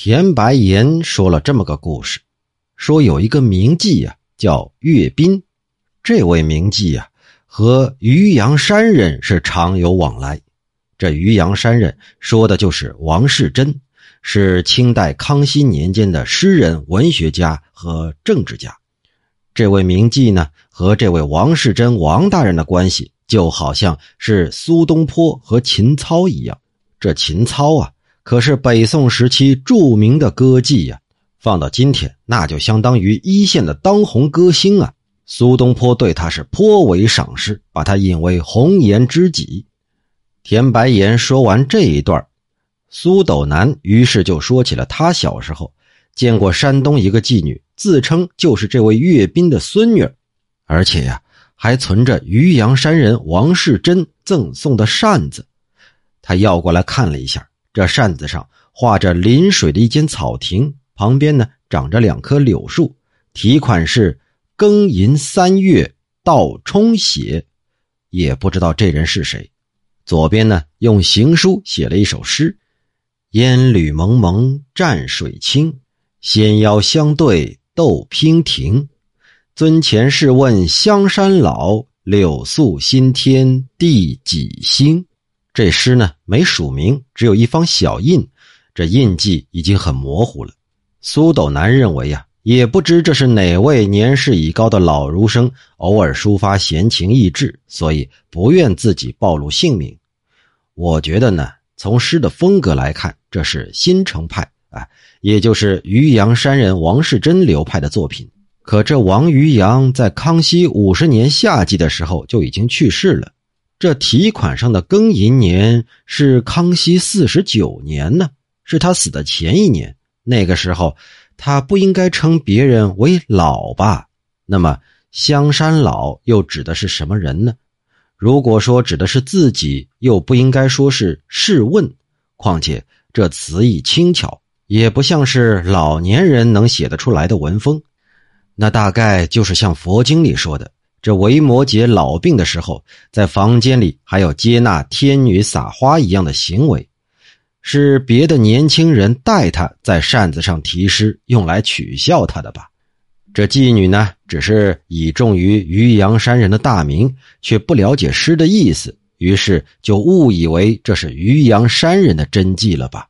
田白岩说了这么个故事，说有一个名妓呀，叫岳斌。这位名妓呀，和渔阳山人是常有往来。这渔阳山人说的就是王世贞，是清代康熙年间的诗人、文学家和政治家。这位名妓呢，和这位王世贞王大人的关系，就好像是苏东坡和秦操一样。这秦操啊。可是北宋时期著名的歌妓呀，放到今天那就相当于一线的当红歌星啊。苏东坡对他是颇为赏识，把他引为红颜知己。田白岩说完这一段，苏斗南于是就说起了他小时候见过山东一个妓女，自称就是这位岳斌的孙女，而且呀还存着渔阳山人王世贞赠送的扇子，他要过来看了一下。这扇子上画着临水的一间草亭，旁边呢长着两棵柳树，题款是“庚寅三月道冲写”，也不知道这人是谁。左边呢用行书写了一首诗：“烟缕蒙蒙蘸水清，仙腰相对斗娉婷。尊前试问香山老，柳宿新天第几星？”这诗呢没署名，只有一方小印，这印记已经很模糊了。苏斗南认为呀，也不知这是哪位年事已高的老儒生偶尔抒发闲情逸致，所以不愿自己暴露姓名。我觉得呢，从诗的风格来看，这是新城派啊，也就是渔阳山人王世贞流派的作品。可这王渔阳在康熙五十年夏季的时候就已经去世了。这题款上的庚寅年是康熙四十九年呢，是他死的前一年。那个时候，他不应该称别人为老吧？那么香山老又指的是什么人呢？如果说指的是自己，又不应该说是试问。况且这词意轻巧，也不像是老年人能写得出来的文风。那大概就是像佛经里说的。这维摩诘老病的时候，在房间里还要接纳天女撒花一样的行为，是别的年轻人带他在扇子上题诗，用来取笑他的吧？这妓女呢，只是倚重于渔阳山人的大名，却不了解诗的意思，于是就误以为这是渔阳山人的真迹了吧？